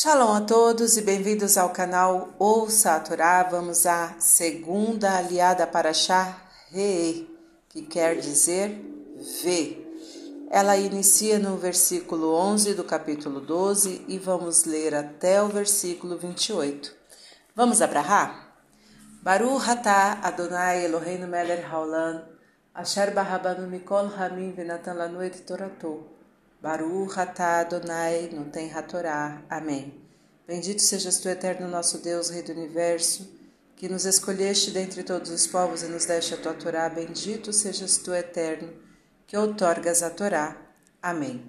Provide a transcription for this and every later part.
Shalom a todos e bem-vindos ao canal Ouça a Torá. Vamos à segunda aliada para Shah Rei, que quer dizer vê. Ela inicia no versículo 11 do capítulo 12 e vamos ler até o versículo 28. Vamos abrahar? Baruch atah Adonai Eloheinu melech haolam asher barabanu mikol hamim venatan lanu et Baruch atah Adonai no tem Torá. Amém. Bendito sejas tu, eterno nosso Deus, Rei do Universo, que nos escolheste dentre todos os povos e nos deste a tua Torá. Bendito sejas tu, eterno, que outorgas a Torá. Amém.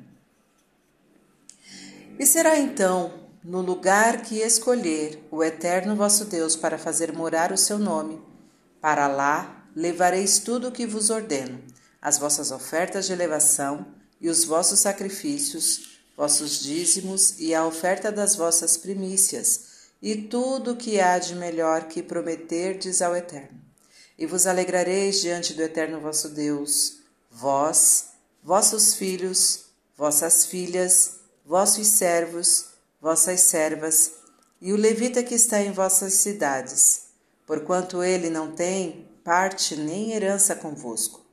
E será então, no lugar que escolher o eterno vosso Deus para fazer morar o seu nome, para lá levareis tudo o que vos ordeno, as vossas ofertas de elevação, e os vossos sacrifícios, vossos dízimos e a oferta das vossas primícias, e tudo o que há de melhor que prometerdes ao Eterno. E vos alegrareis diante do Eterno vosso Deus, vós, vossos filhos, vossas filhas, vossos servos, vossas servas, e o levita que está em vossas cidades, porquanto ele não tem parte nem herança convosco.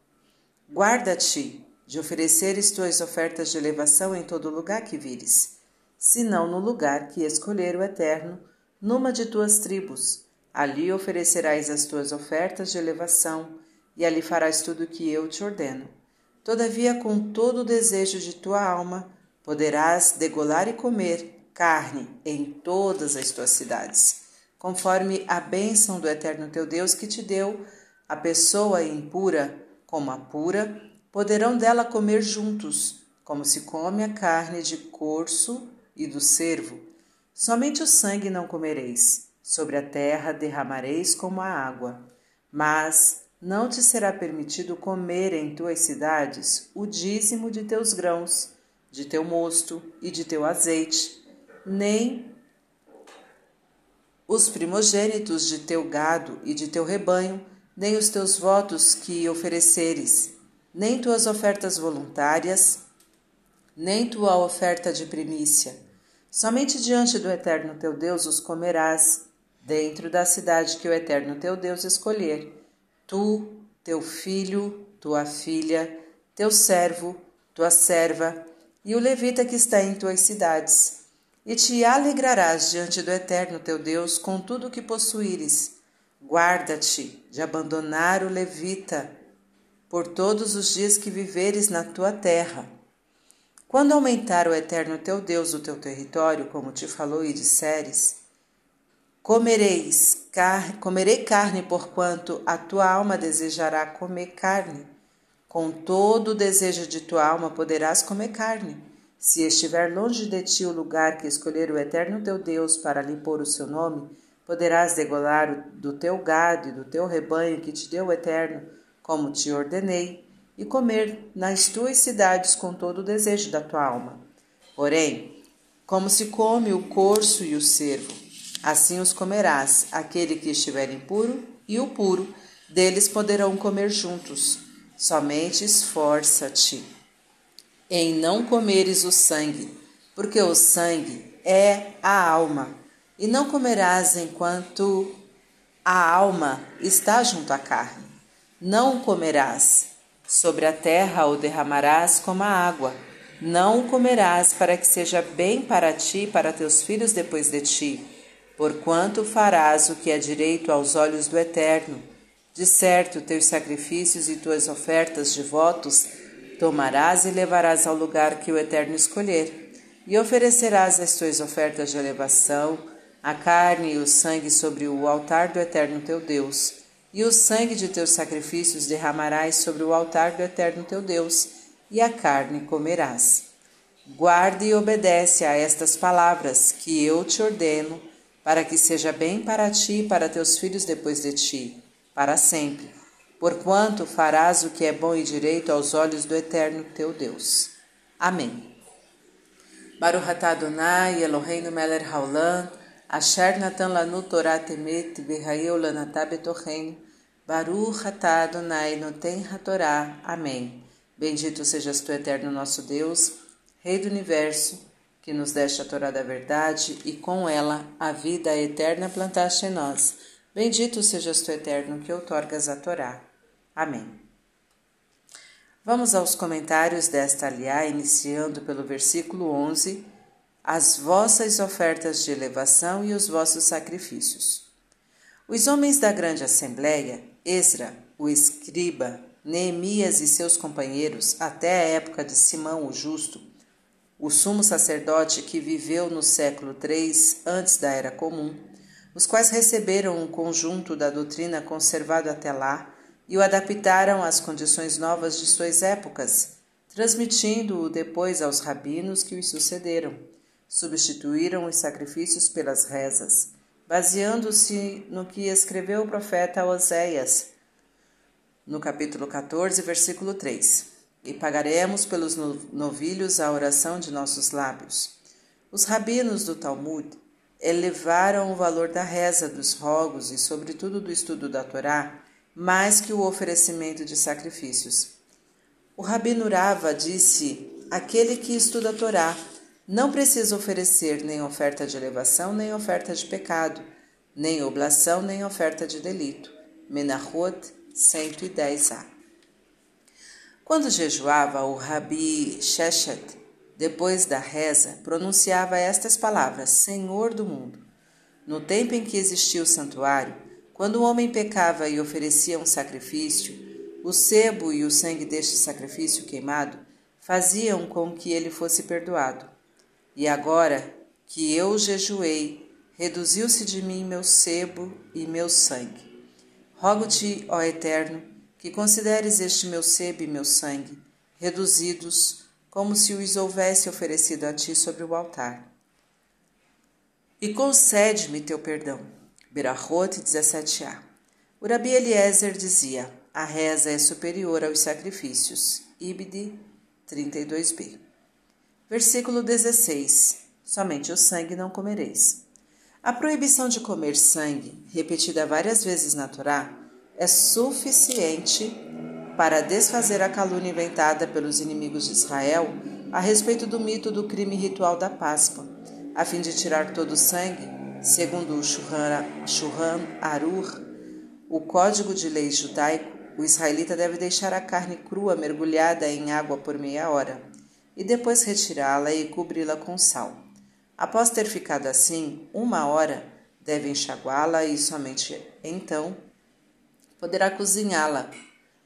Guarda-te de ofereceres tuas ofertas de elevação em todo lugar que vires, senão no lugar que escolher o Eterno, numa de tuas tribos. Ali oferecerás as tuas ofertas de elevação, e ali farás tudo o que eu te ordeno. Todavia, com todo o desejo de tua alma, poderás degolar e comer carne em todas as tuas cidades, conforme a bênção do Eterno teu Deus que te deu, a pessoa impura como a pura, poderão dela comer juntos, como se come a carne de corso e do cervo. Somente o sangue não comereis, sobre a terra derramareis como a água. Mas não te será permitido comer em tuas cidades o dízimo de teus grãos, de teu mosto e de teu azeite, nem os primogênitos de teu gado e de teu rebanho, nem os teus votos que ofereceres, nem tuas ofertas voluntárias, nem tua oferta de primícia. Somente diante do Eterno teu Deus os comerás, dentro da cidade que o Eterno teu Deus escolher. Tu, teu filho, tua filha, teu servo, tua serva, e o levita que está em tuas cidades. E te alegrarás diante do Eterno teu Deus com tudo o que possuíres. Guarda-te de abandonar o levita por todos os dias que viveres na tua terra. Quando aumentar o eterno teu Deus o teu território, como te falou e disseres, comereis, car comerei carne, porquanto a tua alma desejará comer carne. Com todo o desejo de tua alma poderás comer carne. Se estiver longe de ti o lugar que escolher o eterno teu Deus para lhe pôr o seu nome, poderás degolar do teu gado e do teu rebanho que te deu o eterno, como te ordenei, e comer nas tuas cidades com todo o desejo da tua alma. Porém, como se come o corso e o cervo, assim os comerás, aquele que estiver impuro e o puro, deles poderão comer juntos. Somente esforça-te em não comeres o sangue, porque o sangue é a alma, e não comerás enquanto a alma está junto à carne não o comerás. Sobre a terra o derramarás como a água. Não o comerás para que seja bem para ti e para teus filhos depois de ti, porquanto farás o que é direito aos olhos do Eterno. De certo, teus sacrifícios e tuas ofertas de votos tomarás e levarás ao lugar que o Eterno escolher, e oferecerás as tuas ofertas de elevação, a carne e o sangue sobre o altar do Eterno teu Deus e o sangue de teus sacrifícios derramarás sobre o altar do eterno teu Deus, e a carne comerás. Guarde e obedece a estas palavras que eu te ordeno, para que seja bem para ti e para teus filhos depois de ti, para sempre, porquanto farás o que é bom e direito aos olhos do eterno teu Deus. Amém. Baruch Adonai Eloheinu melech haolam, asher natan lanu Torah temet Baruch atah Adonai noten hatorá. Amém. Bendito sejas tu, eterno nosso Deus, Rei do Universo, que nos deste a Torá da verdade e com ela a vida eterna plantaste em nós. Bendito sejas tu, eterno, que outorgas a Torá. Amém. Vamos aos comentários desta aliá, iniciando pelo versículo 11: As vossas ofertas de elevação e os vossos sacrifícios. Os homens da grande assembleia, Esra, o escriba, Neemias e seus companheiros, até a época de Simão o Justo, o sumo sacerdote que viveu no século III antes da Era Comum, os quais receberam um conjunto da doutrina conservado até lá e o adaptaram às condições novas de suas épocas, transmitindo-o depois aos rabinos que os sucederam. Substituíram os sacrifícios pelas rezas, baseando-se no que escreveu o profeta Oséias, no capítulo 14, versículo 3 e pagaremos pelos novilhos a oração de nossos lábios. Os rabinos do Talmud elevaram o valor da reza, dos rogos e, sobretudo, do estudo da Torá, mais que o oferecimento de sacrifícios. O rabino Rava disse: Aquele que estuda a Torá não precisa oferecer nem oferta de elevação, nem oferta de pecado, nem oblação, nem oferta de delito. Menachot 110a. Quando jejuava, o Rabi Sheshet, depois da reza, pronunciava estas palavras: Senhor do mundo. No tempo em que existia o santuário, quando o homem pecava e oferecia um sacrifício, o sebo e o sangue deste sacrifício queimado faziam com que ele fosse perdoado. E agora que eu jejuei, reduziu-se de mim meu sebo e meu sangue. Rogo-te, ó Eterno, que consideres este meu sebo e meu sangue, reduzidos, como se os houvesse oferecido a ti sobre o altar. E concede-me teu perdão. Berahot 17a. O Rabi Eliezer dizia: a reza é superior aos sacrifícios. Ibid 32b. Versículo 16. Somente o sangue não comereis. A proibição de comer sangue, repetida várias vezes na Torá, é suficiente para desfazer a calúnia inventada pelos inimigos de Israel a respeito do mito do crime ritual da Páscoa, a fim de tirar todo o sangue, segundo o Shurran Arur, o código de lei judaico, o israelita deve deixar a carne crua mergulhada em água por meia hora e depois retirá-la e cobri-la com sal. Após ter ficado assim uma hora, deve enxaguá-la e somente então poderá cozinhá-la.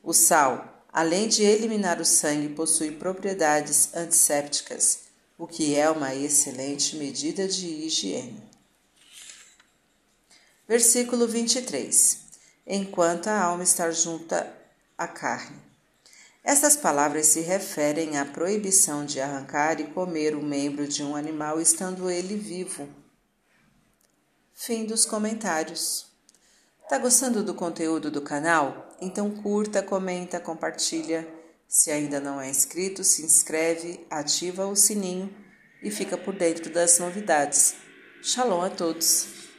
O sal, além de eliminar o sangue, possui propriedades antissépticas, o que é uma excelente medida de higiene. Versículo 23. Enquanto a alma está junta à carne. Estas palavras se referem à proibição de arrancar e comer o membro de um animal estando ele vivo. Fim dos comentários. Tá gostando do conteúdo do canal? Então curta, comenta, compartilha. Se ainda não é inscrito, se inscreve, ativa o sininho e fica por dentro das novidades. Shalom a todos!